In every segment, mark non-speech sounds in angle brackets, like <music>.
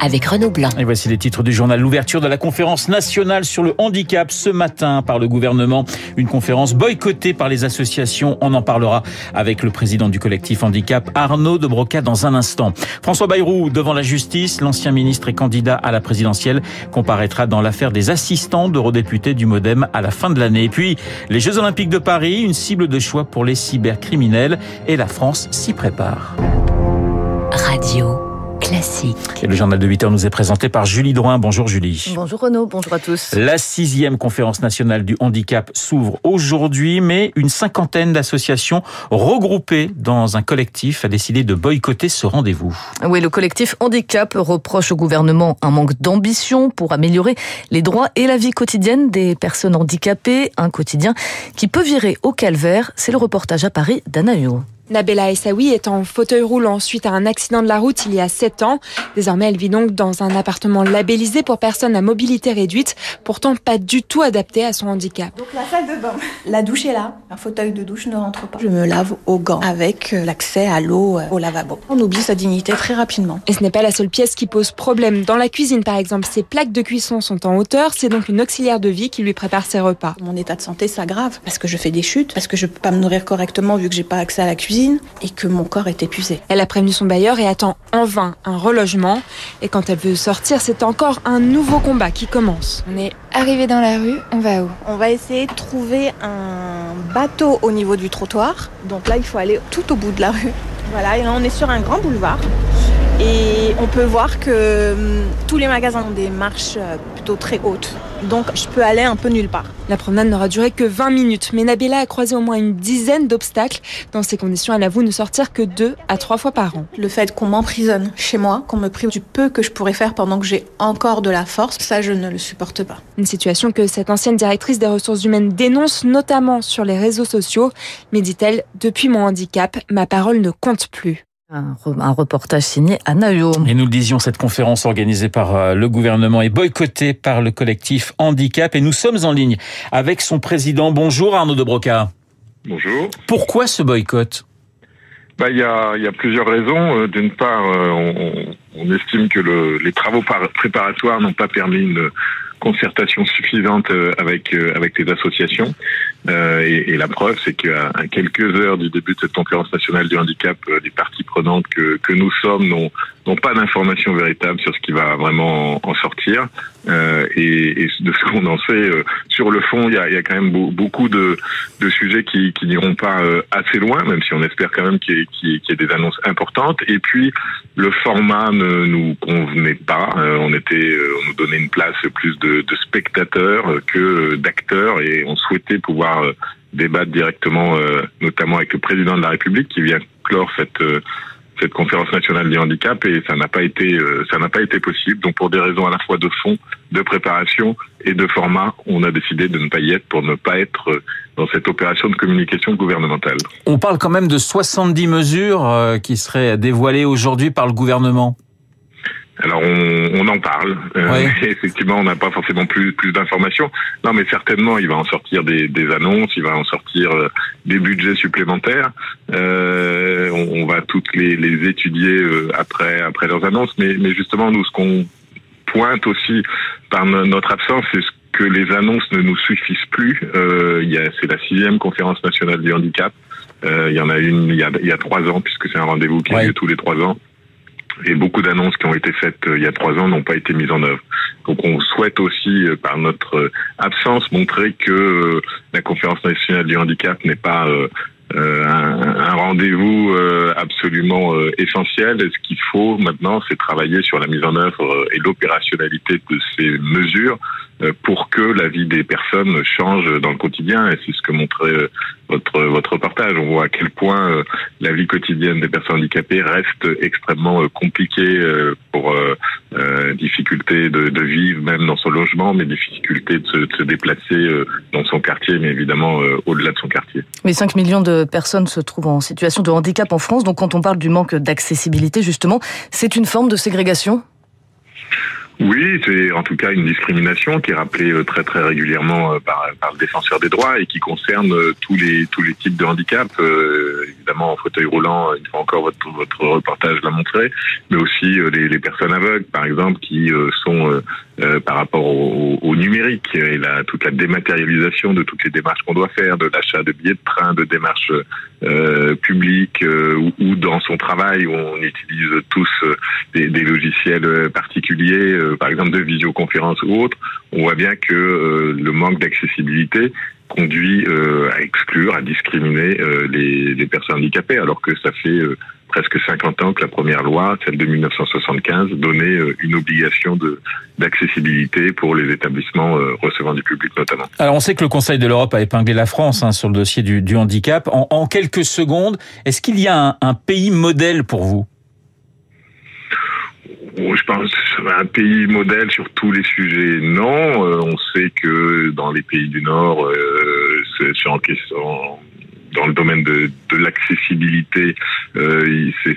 avec Renaud Blanc. Et voici les titres du journal. L'ouverture de la conférence nationale sur le handicap ce matin par le gouvernement. Une conférence boycottée par les associations. On en parlera avec le président du collectif handicap, Arnaud de Broca, dans un instant. François Bayrou, devant la justice, l'ancien ministre et candidat à la présidentielle, comparaîtra dans l'affaire des assistants d'eurodéputés du Modem à la fin de l'année. Et puis, les Jeux Olympiques de Paris, une cible de choix pour les cybercriminels. Et la France s'y prépare. Radio classique. Et le journal de 8 heures nous est présenté par Julie Drouin. Bonjour Julie. Bonjour Renaud, bonjour à tous. La sixième conférence nationale du handicap s'ouvre aujourd'hui, mais une cinquantaine d'associations regroupées dans un collectif a décidé de boycotter ce rendez-vous. Oui, le collectif handicap reproche au gouvernement un manque d'ambition pour améliorer les droits et la vie quotidienne des personnes handicapées, un quotidien qui peut virer au calvaire. C'est le reportage à Paris d'Anaïo. Nabella Essaoui est en fauteuil roulant suite à un accident de la route il y a 7 ans. Désormais, elle vit donc dans un appartement labellisé pour personnes à mobilité réduite, pourtant pas du tout adapté à son handicap. Donc la salle de bain, la douche est là, un fauteuil de douche ne rentre pas. Je me lave au gants avec euh, l'accès à l'eau euh, au lavabo. On oublie sa dignité très rapidement. Et ce n'est pas la seule pièce qui pose problème. Dans la cuisine, par exemple, ses plaques de cuisson sont en hauteur. C'est donc une auxiliaire de vie qui lui prépare ses repas. Mon état de santé s'aggrave parce que je fais des chutes, parce que je peux pas me nourrir correctement vu que j'ai pas accès à la cuisine et que mon corps est épuisé. Elle a prévenu son bailleur et attend en vain un relogement. Et quand elle veut sortir, c'est encore un nouveau combat qui commence. On est arrivé dans la rue, on va où? On va essayer de trouver un bateau au niveau du trottoir. Donc là, il faut aller tout au bout de la rue. Voilà, et là, on est sur un grand boulevard. Et on peut voir que hum, tous les magasins ont des marches euh, plutôt très hautes. Donc je peux aller un peu nulle part. La promenade n'aura duré que 20 minutes, mais Nabella a croisé au moins une dizaine d'obstacles. Dans ces conditions, elle avoue ne sortir que deux à trois fois par an. Le fait qu'on m'emprisonne chez moi, qu'on me prive du peu que je pourrais faire pendant que j'ai encore de la force, ça je ne le supporte pas. Une situation que cette ancienne directrice des ressources humaines dénonce notamment sur les réseaux sociaux. Mais dit-elle, depuis mon handicap, ma parole ne compte plus. Un, reportage signé Anna Huot. Et nous le disions, cette conférence organisée par euh, le gouvernement est boycottée par le collectif Handicap et nous sommes en ligne avec son président. Bonjour Arnaud de Broca. Bonjour. Pourquoi ce boycott? Bah, il y, a, y a plusieurs raisons. Euh, d'une part, euh, on, on, estime que le, les travaux préparatoires n'ont pas permis une concertation suffisante avec avec les associations. Euh, et, et, la preuve, c'est qu'à quelques heures du début de cette conférence nationale du handicap, euh, les parties prenantes que, que nous sommes n'ont pas d'informations véritables sur ce qui va vraiment en, sortir. Euh, et, et, de ce qu'on en sait, euh, sur le fond, il y a, y a, quand même beaucoup de, de sujets qui, qui n'iront pas euh, assez loin, même si on espère quand même qu'il y, y, ait des annonces importantes. Et puis, le format ne nous convenait pas. on était, on nous donnait une place plus de, de spectateurs que d'acteurs, et on souhaitait pouvoir débattre directement, notamment avec le président de la République qui vient clore cette cette conférence nationale du handicap et ça n'a pas été ça n'a pas été possible. Donc pour des raisons à la fois de fond, de préparation et de format, on a décidé de ne pas y être pour ne pas être dans cette opération de communication gouvernementale. On parle quand même de 70 mesures qui seraient dévoilées aujourd'hui par le gouvernement. Alors on, on, en parle. Euh, <laughs> effectivement, on n'a pas forcément plus plus d'informations. Non, mais certainement, il va en sortir des, des annonces, il va en sortir euh, des budgets supplémentaires. Euh, on, on, va toutes les, les étudier après après leurs annonces. Mais, mais justement, nous, ce qu'on pointe aussi par notre absence, c'est ce que les annonces ne nous suffisent plus. Euh, il y a, c'est la sixième conférence nationale du handicap. il y en a une il y a, il y a trois ans, puisque c'est un rendez-vous qui a lieu tous les trois ans et beaucoup d'annonces qui ont été faites il y a trois ans n'ont pas été mises en œuvre. Donc on souhaite aussi, par notre absence, montrer que la conférence nationale du handicap n'est pas euh, un, rendez-vous euh, absolument euh, essentiel. Ce qu'il faut maintenant, c'est travailler sur la mise en œuvre et l'opérationnalité de ces mesures pour que la vie des personnes change dans le quotidien. Et c'est ce que montrait votre votre reportage. On voit à quel point la vie quotidienne des personnes handicapées reste extrêmement compliquée pour difficulté de, de, vivre même dans son logement, mais difficulté de se, de se déplacer dans son quartier, mais évidemment au-delà de son quartier. Mais 5 millions de personnes se trouvent en situation de handicap en France. Donc quand on parle du manque d'accessibilité, justement, c'est une forme de ségrégation? Oui, c'est en tout cas une discrimination qui est rappelée euh, très très régulièrement euh, par, par le défenseur des droits et qui concerne euh, tous les tous les types de handicap. évidemment, en fauteuil roulant, une fois encore votre votre reportage l'a montré, mais aussi les, les, personnes aveugles, par exemple, qui sont par rapport au, au, numérique et la, toute la dématérialisation de toutes les démarches qu'on doit faire, de l'achat de billets de train, de démarches publiques ou, ou, dans son travail où on utilise tous des, des logiciels particuliers euh, par exemple de visioconférence ou autre, on voit bien que euh, le manque d'accessibilité conduit euh, à exclure, à discriminer les, personnes handicapées, alors que ça fait presque 50 ans que la première loi, celle de 1975, donnait une obligation d'accessibilité pour les établissements recevant du public notamment. Alors on sait que le Conseil de l'Europe a épinglé la France hein, sur le dossier du, handicap. En, quelques secondes, est-ce qu'il y a un pays modèle pour vous? Je pense un pays modèle sur tous les sujets. Non, euh, on sait que dans les pays du Nord, euh, c'est en question dans le domaine de, de l'accessibilité, euh, c'est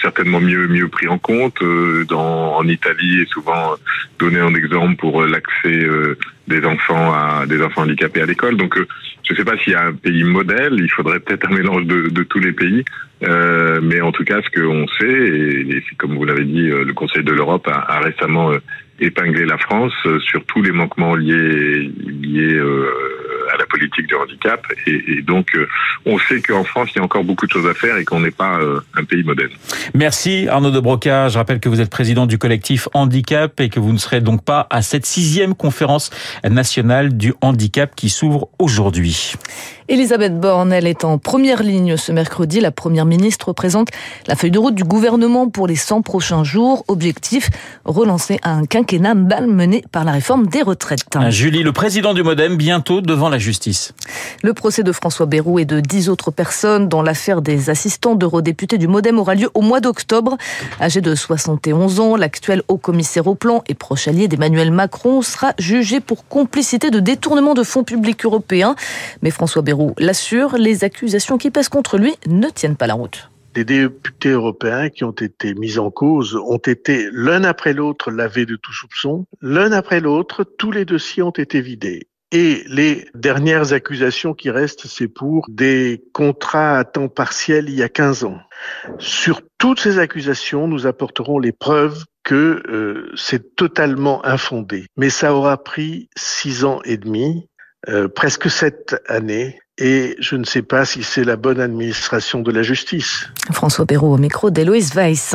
certainement mieux mieux pris en compte. Euh, dans, en Italie, est souvent donné en exemple pour l'accès euh, des enfants à des enfants handicapés à l'école. Donc, euh, je ne sais pas s'il y a un pays modèle. Il faudrait peut-être un mélange de, de, tous les pays. mais en tout cas, ce qu'on sait, et, comme vous l'avez dit, le Conseil de l'Europe a, a, récemment épinglé la France sur tous les manquements liés liés à la politique du handicap. Et, donc, euh, on sait qu'en France, il y a encore beaucoup de choses à faire et qu'on n'est pas euh, un pays modèle. Merci Arnaud de Broca. Je rappelle que vous êtes président du collectif Handicap et que vous ne serez donc pas à cette sixième conférence nationale du handicap qui s'ouvre aujourd'hui. Elisabeth Borne, elle est en première ligne ce mercredi. La première ministre présente la feuille de route du gouvernement pour les 100 prochains jours. Objectif, relancer un quinquennat mal mené par la réforme des retraites. Julie, le président du Modem, bientôt devant la justice. Le procès de François Bayrou et de dix autres personnes dans l'affaire des assistants d'eurodéputés du Modem aura lieu au mois d'octobre. Âgé de 71 ans, l'actuel haut commissaire au plan et proche allié d'Emmanuel Macron sera jugé pour complicité de détournement de fonds publics européens. Mais François Bayrou l'assure, les accusations qui pèsent contre lui ne tiennent pas la route. Les députés européens qui ont été mis en cause ont été l'un après l'autre lavés de tout soupçon. L'un après l'autre, tous les dossiers ont été vidés. Et les dernières accusations qui restent, c'est pour des contrats à temps partiel il y a 15 ans. Sur toutes ces accusations, nous apporterons les preuves que euh, c'est totalement infondé. Mais ça aura pris six ans et demi, euh, presque sept années, et je ne sais pas si c'est la bonne administration de la justice. François Perrault au micro d'Héloïse Weiss.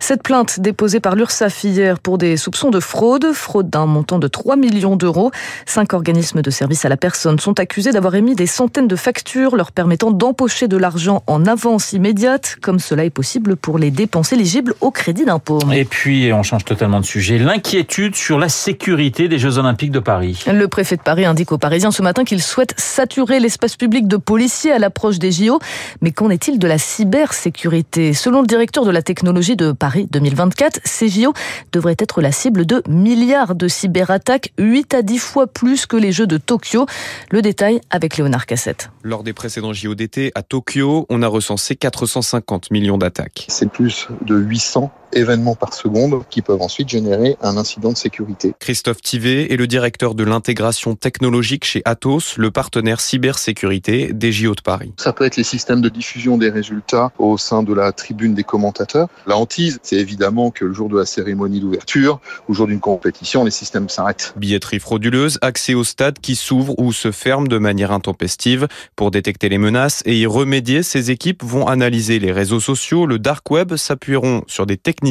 Cette plainte déposée par l'URSSAF hier pour des soupçons de fraude, fraude d'un montant de 3 millions d'euros. Cinq organismes de services à la personne sont accusés d'avoir émis des centaines de factures leur permettant d'empocher de l'argent en avance immédiate, comme cela est possible pour les dépenses éligibles au crédit d'impôt. Et puis, on change totalement de sujet, l'inquiétude sur la sécurité des Jeux Olympiques de Paris. Le préfet de Paris indique aux Parisiens ce matin qu'il souhaite saturer l'espace public de policiers à l'approche des JO. Mais qu'en est-il de la cybersécurité? Selon le directeur de la technologie de Paris 2024, ces JO devraient être la cible de milliards de cyberattaques, 8 à 10 fois plus que les Jeux de Tokyo. Le détail avec Léonard Cassette. Lors des précédents JO d'été à Tokyo, on a recensé 450 millions d'attaques. C'est plus de 800 événements par seconde qui peuvent ensuite générer un incident de sécurité. Christophe Tivet est le directeur de l'intégration technologique chez Atos, le partenaire cybersécurité des JO de Paris. Ça peut être les systèmes de diffusion des résultats au sein de la tribune des commentateurs. La hantise, c'est évidemment que le jour de la cérémonie d'ouverture, au jour d'une compétition, les systèmes s'arrêtent. Billetterie frauduleuse, accès au stade qui s'ouvre ou se ferme de manière intempestive. Pour détecter les menaces et y remédier, ces équipes vont analyser les réseaux sociaux, le dark web, s'appuieront sur des techniques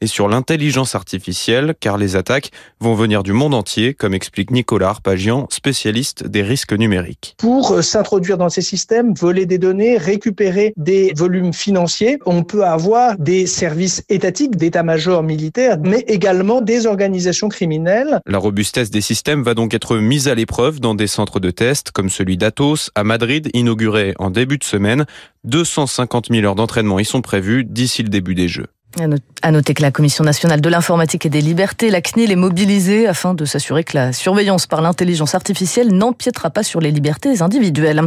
et sur l'intelligence artificielle, car les attaques vont venir du monde entier, comme explique Nicolas Arpagian, spécialiste des risques numériques. Pour euh, s'introduire dans ces systèmes, voler des données, récupérer des volumes financiers, on peut avoir des services étatiques, d'état-major militaire, mais également des organisations criminelles. La robustesse des systèmes va donc être mise à l'épreuve dans des centres de test comme celui d'Atos à Madrid, inauguré en début de semaine. 250 000 heures d'entraînement y sont prévues d'ici le début des Jeux. À noter que la Commission nationale de l'informatique et des libertés, la CNIL, est mobilisée afin de s'assurer que la surveillance par l'intelligence artificielle n'empiétera pas sur les libertés individuelles.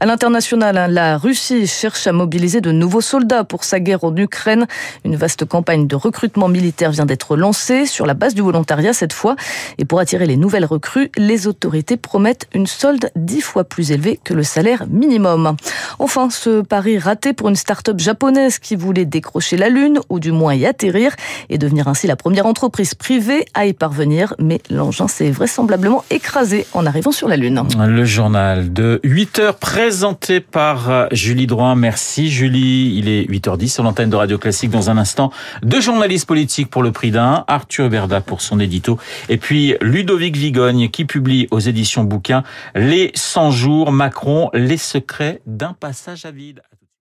À l'international, la Russie cherche à mobiliser de nouveaux soldats pour sa guerre en Ukraine. Une vaste campagne de recrutement militaire vient d'être lancée sur la base du volontariat cette fois. Et pour attirer les nouvelles recrues, les autorités promettent une solde dix fois plus élevée que le salaire minimum. Enfin, ce pari raté pour une start-up japonaise qui voulait décrocher la Lune ou du moins y atterrir et devenir ainsi la première entreprise privée à y parvenir. Mais l'engin s'est vraisemblablement écrasé en arrivant sur la Lune. Le journal de 8 heures présenté par euh, Julie Droin. Merci Julie. Il est 8h10 sur l'antenne de Radio Classique. Dans un instant, deux journalistes politiques pour le prix d'un. Arthur Berda pour son édito. Et puis Ludovic Vigogne qui publie aux éditions bouquins Les 100 jours Macron, les secrets d'un passage à vide.